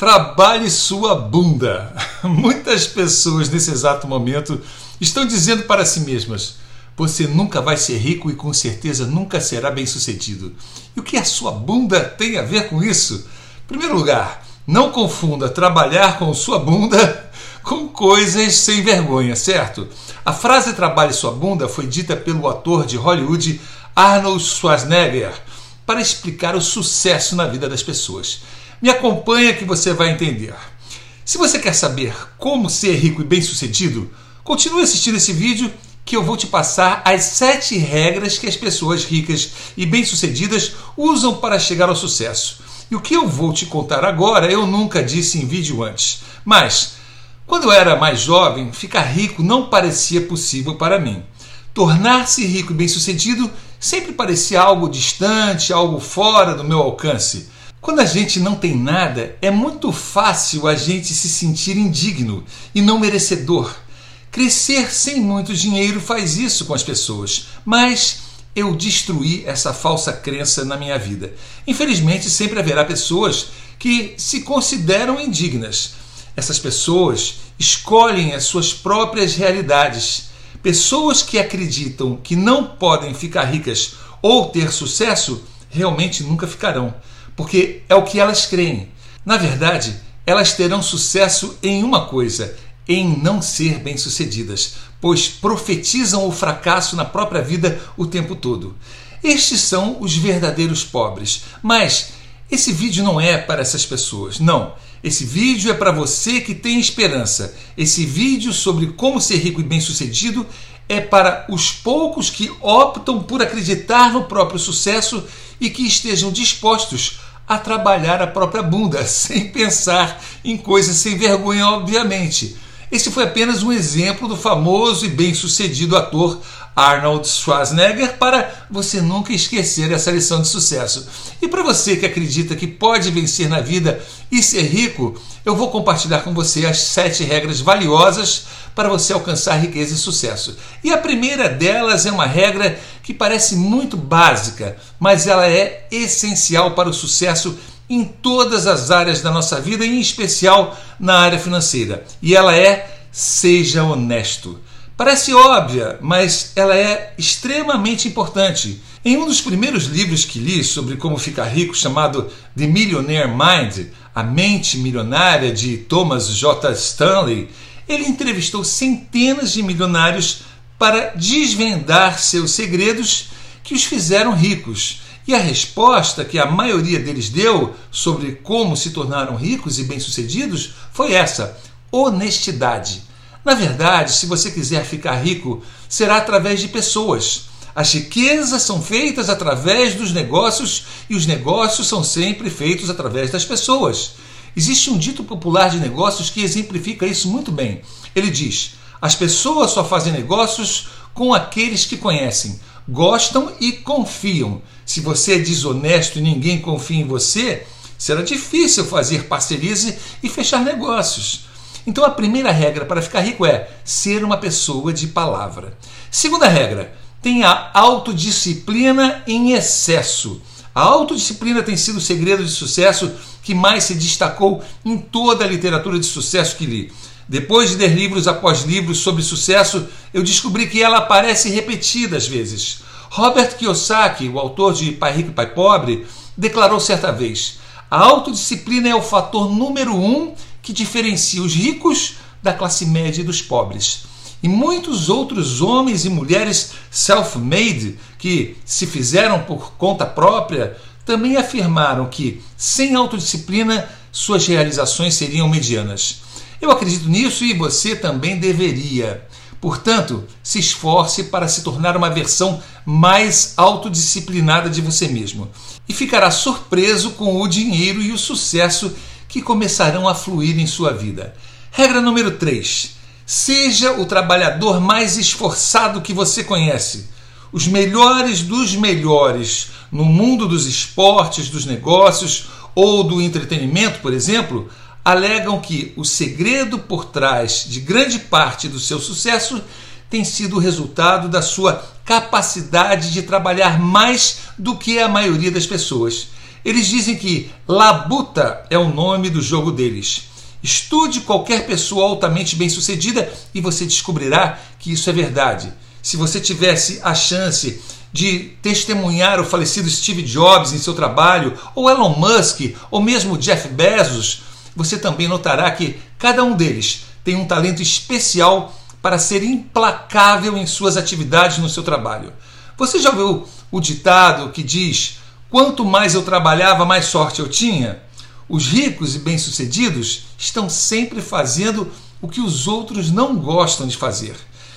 Trabalhe sua bunda. Muitas pessoas nesse exato momento estão dizendo para si mesmas: você nunca vai ser rico e com certeza nunca será bem-sucedido. E o que a sua bunda tem a ver com isso? Em primeiro lugar, não confunda trabalhar com sua bunda com coisas sem vergonha, certo? A frase trabalhe sua bunda foi dita pelo ator de Hollywood Arnold Schwarzenegger para explicar o sucesso na vida das pessoas. Me acompanha que você vai entender. Se você quer saber como ser rico e bem-sucedido, continue assistindo esse vídeo que eu vou te passar as sete regras que as pessoas ricas e bem-sucedidas usam para chegar ao sucesso. E o que eu vou te contar agora eu nunca disse em vídeo antes. Mas, quando eu era mais jovem, ficar rico não parecia possível para mim. Tornar-se rico e bem-sucedido sempre parecia algo distante, algo fora do meu alcance. Quando a gente não tem nada, é muito fácil a gente se sentir indigno e não merecedor. Crescer sem muito dinheiro faz isso com as pessoas, mas eu destruí essa falsa crença na minha vida. Infelizmente, sempre haverá pessoas que se consideram indignas. Essas pessoas escolhem as suas próprias realidades. Pessoas que acreditam que não podem ficar ricas ou ter sucesso realmente nunca ficarão porque é o que elas creem. Na verdade, elas terão sucesso em uma coisa, em não ser bem-sucedidas, pois profetizam o fracasso na própria vida o tempo todo. Estes são os verdadeiros pobres. Mas esse vídeo não é para essas pessoas, não. Esse vídeo é para você que tem esperança. Esse vídeo sobre como ser rico e bem-sucedido é para os poucos que optam por acreditar no próprio sucesso e que estejam dispostos a trabalhar a própria bunda, sem pensar em coisas sem vergonha, obviamente. Esse foi apenas um exemplo do famoso e bem-sucedido ator Arnold Schwarzenegger para você nunca esquecer essa lição de sucesso. E para você que acredita que pode vencer na vida e ser rico, eu vou compartilhar com você as sete regras valiosas para você alcançar riqueza e sucesso. E a primeira delas é uma regra que parece muito básica, mas ela é essencial para o sucesso em todas as áreas da nossa vida, em especial na área financeira. E ela é seja honesto. Parece óbvia, mas ela é extremamente importante. Em um dos primeiros livros que li sobre como ficar rico, chamado The Millionaire Mind, A Mente Milionária de Thomas J. Stanley, ele entrevistou centenas de milionários para desvendar seus segredos que os fizeram ricos. E a resposta que a maioria deles deu sobre como se tornaram ricos e bem-sucedidos foi essa: honestidade. Na verdade, se você quiser ficar rico, será através de pessoas. As riquezas são feitas através dos negócios e os negócios são sempre feitos através das pessoas. Existe um dito popular de negócios que exemplifica isso muito bem. Ele diz: as pessoas só fazem negócios com aqueles que conhecem, gostam e confiam. Se você é desonesto e ninguém confia em você, será difícil fazer parcerias e fechar negócios. Então a primeira regra para ficar rico é ser uma pessoa de palavra. Segunda regra, tenha autodisciplina em excesso. A autodisciplina tem sido o segredo de sucesso que mais se destacou em toda a literatura de sucesso que li. Depois de ler livros após livros sobre sucesso, eu descobri que ela aparece repetida às vezes. Robert Kiyosaki, o autor de Pai Rico e Pai Pobre, declarou certa vez: a autodisciplina é o fator número um que diferencia os ricos da classe média e dos pobres. E muitos outros homens e mulheres self-made que se fizeram por conta própria também afirmaram que, sem autodisciplina, suas realizações seriam medianas. Eu acredito nisso e você também deveria. Portanto, se esforce para se tornar uma versão mais autodisciplinada de você mesmo e ficará surpreso com o dinheiro e o sucesso que começarão a fluir em sua vida. Regra número 3: seja o trabalhador mais esforçado que você conhece. Os melhores dos melhores no mundo dos esportes, dos negócios ou do entretenimento, por exemplo, alegam que o segredo por trás de grande parte do seu sucesso tem sido o resultado da sua capacidade de trabalhar mais do que a maioria das pessoas. Eles dizem que labuta é o nome do jogo deles. Estude qualquer pessoa altamente bem-sucedida e você descobrirá que isso é verdade. Se você tivesse a chance de testemunhar o falecido Steve Jobs em seu trabalho, ou Elon Musk, ou mesmo Jeff Bezos, você também notará que cada um deles tem um talento especial para ser implacável em suas atividades no seu trabalho. Você já ouviu o ditado que diz: quanto mais eu trabalhava, mais sorte eu tinha? Os ricos e bem-sucedidos estão sempre fazendo o que os outros não gostam de fazer.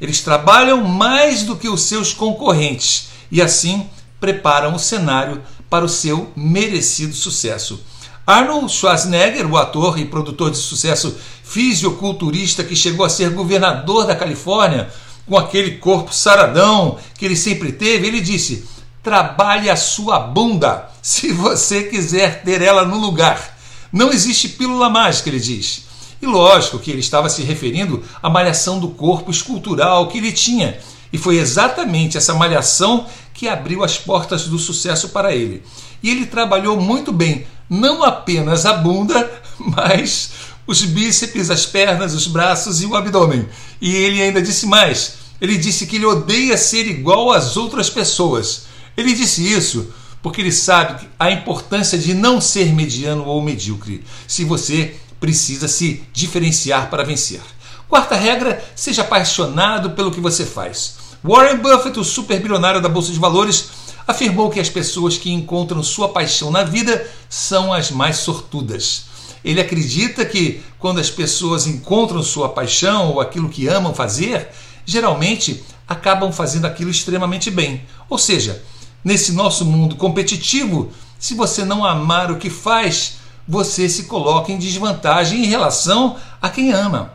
Eles trabalham mais do que os seus concorrentes e assim preparam o cenário para o seu merecido sucesso. Arnold Schwarzenegger, o ator e produtor de sucesso fisiculturista que chegou a ser governador da Califórnia, com aquele corpo saradão que ele sempre teve, ele disse: trabalhe a sua bunda se você quiser ter ela no lugar. Não existe pílula mágica, ele diz. E lógico que ele estava se referindo à malhação do corpo escultural que ele tinha. E foi exatamente essa malhação que abriu as portas do sucesso para ele. E ele trabalhou muito bem, não apenas a bunda, mas os bíceps, as pernas, os braços e o abdômen. E ele ainda disse mais: ele disse que ele odeia ser igual às outras pessoas. Ele disse isso porque ele sabe a importância de não ser mediano ou medíocre, se você precisa se diferenciar para vencer. Quarta regra: seja apaixonado pelo que você faz. Warren Buffett, o superbilionário da Bolsa de Valores, afirmou que as pessoas que encontram sua paixão na vida são as mais sortudas. Ele acredita que quando as pessoas encontram sua paixão ou aquilo que amam fazer, geralmente acabam fazendo aquilo extremamente bem. Ou seja, Nesse nosso mundo competitivo, se você não amar o que faz, você se coloca em desvantagem em relação a quem ama.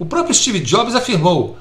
O próprio Steve Jobs afirmou: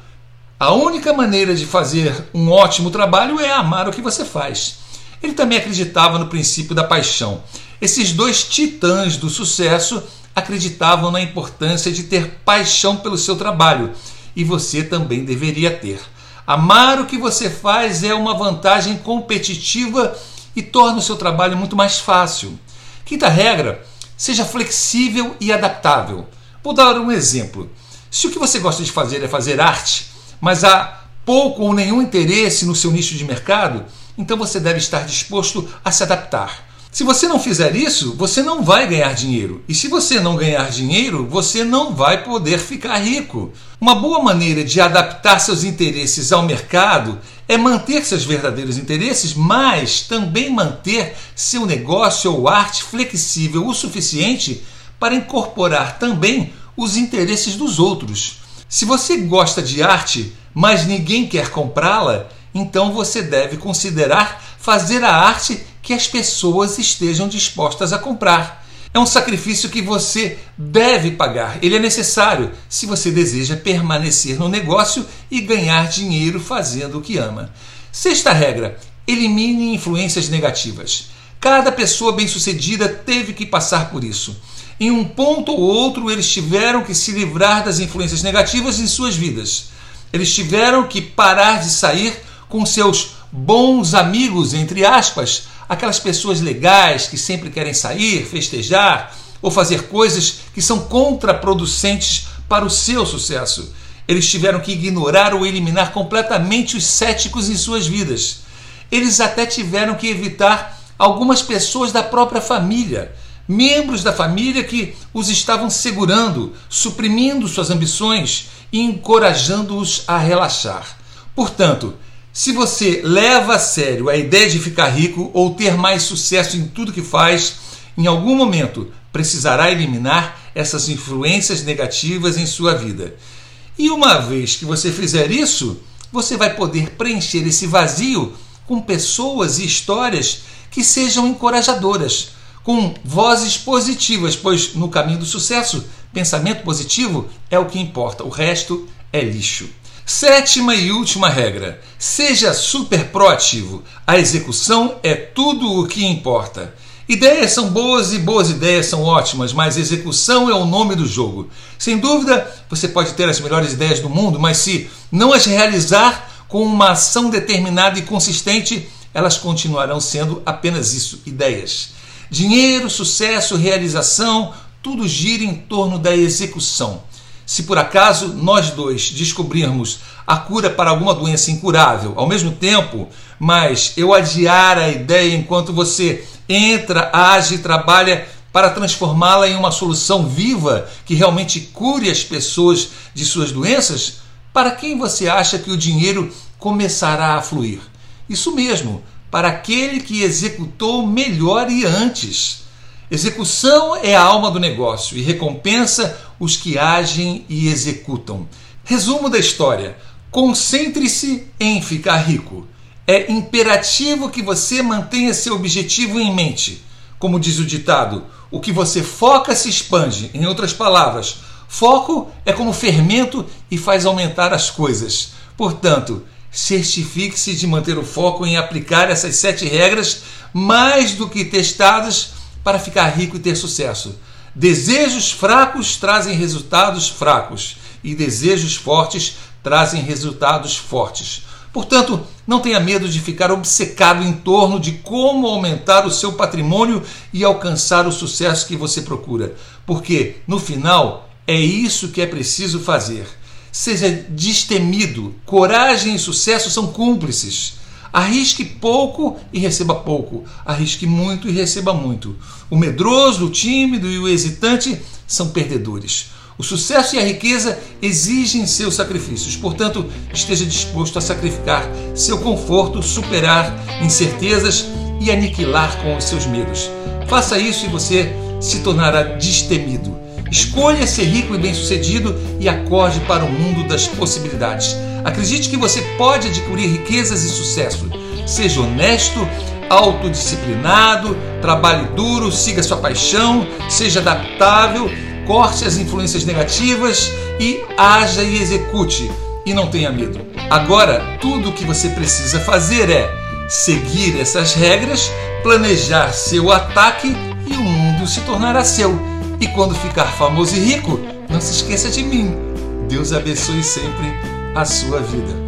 a única maneira de fazer um ótimo trabalho é amar o que você faz. Ele também acreditava no princípio da paixão. Esses dois titãs do sucesso acreditavam na importância de ter paixão pelo seu trabalho e você também deveria ter. Amar o que você faz é uma vantagem competitiva e torna o seu trabalho muito mais fácil. Quinta regra: seja flexível e adaptável. Vou dar um exemplo. Se o que você gosta de fazer é fazer arte, mas há pouco ou nenhum interesse no seu nicho de mercado, então você deve estar disposto a se adaptar. Se você não fizer isso, você não vai ganhar dinheiro. E se você não ganhar dinheiro, você não vai poder ficar rico. Uma boa maneira de adaptar seus interesses ao mercado é manter seus verdadeiros interesses, mas também manter seu negócio ou arte flexível o suficiente para incorporar também os interesses dos outros. Se você gosta de arte, mas ninguém quer comprá-la, então você deve considerar fazer a arte que as pessoas estejam dispostas a comprar. É um sacrifício que você deve pagar. Ele é necessário se você deseja permanecer no negócio e ganhar dinheiro fazendo o que ama. Sexta regra: elimine influências negativas. Cada pessoa bem-sucedida teve que passar por isso. Em um ponto ou outro, eles tiveram que se livrar das influências negativas em suas vidas. Eles tiveram que parar de sair com seus bons amigos, entre aspas, aquelas pessoas legais que sempre querem sair, festejar ou fazer coisas que são contraproducentes para o seu sucesso. Eles tiveram que ignorar ou eliminar completamente os céticos em suas vidas. Eles até tiveram que evitar algumas pessoas da própria família, membros da família que os estavam segurando, suprimindo suas ambições e encorajando-os a relaxar. Portanto, se você leva a sério a ideia de ficar rico ou ter mais sucesso em tudo que faz, em algum momento precisará eliminar essas influências negativas em sua vida. E uma vez que você fizer isso, você vai poder preencher esse vazio com pessoas e histórias que sejam encorajadoras, com vozes positivas, pois no caminho do sucesso, pensamento positivo é o que importa, o resto é lixo. Sétima e última regra: seja super proativo. A execução é tudo o que importa. Ideias são boas e boas ideias são ótimas, mas execução é o nome do jogo. Sem dúvida, você pode ter as melhores ideias do mundo, mas se não as realizar com uma ação determinada e consistente, elas continuarão sendo apenas isso, ideias. Dinheiro, sucesso, realização, tudo gira em torno da execução. Se por acaso nós dois descobrirmos a cura para alguma doença incurável ao mesmo tempo, mas eu adiar a ideia enquanto você entra, age e trabalha para transformá-la em uma solução viva que realmente cure as pessoas de suas doenças, para quem você acha que o dinheiro começará a fluir? Isso mesmo, para aquele que executou melhor e antes. Execução é a alma do negócio e recompensa os que agem e executam. Resumo da história: concentre-se em ficar rico. É imperativo que você mantenha seu objetivo em mente. Como diz o ditado, o que você foca se expande. Em outras palavras, foco é como fermento e faz aumentar as coisas. Portanto, certifique-se de manter o foco em aplicar essas sete regras mais do que testadas para ficar rico e ter sucesso. Desejos fracos trazem resultados fracos e desejos fortes trazem resultados fortes. Portanto, não tenha medo de ficar obcecado em torno de como aumentar o seu patrimônio e alcançar o sucesso que você procura, porque no final é isso que é preciso fazer. Seja destemido, coragem e sucesso são cúmplices. Arrisque pouco e receba pouco. Arrisque muito e receba muito. O medroso, o tímido e o hesitante são perdedores. O sucesso e a riqueza exigem seus sacrifícios, portanto, esteja disposto a sacrificar seu conforto, superar incertezas e aniquilar com os seus medos. Faça isso e você se tornará destemido. Escolha ser rico e bem-sucedido e acorde para o mundo das possibilidades. Acredite que você pode adquirir riquezas e sucesso. Seja honesto, autodisciplinado, trabalhe duro, siga sua paixão, seja adaptável, corte as influências negativas e haja e execute. E não tenha medo. Agora, tudo o que você precisa fazer é seguir essas regras, planejar seu ataque e o mundo se tornará seu. E quando ficar famoso e rico, não se esqueça de mim. Deus abençoe sempre a sua vida.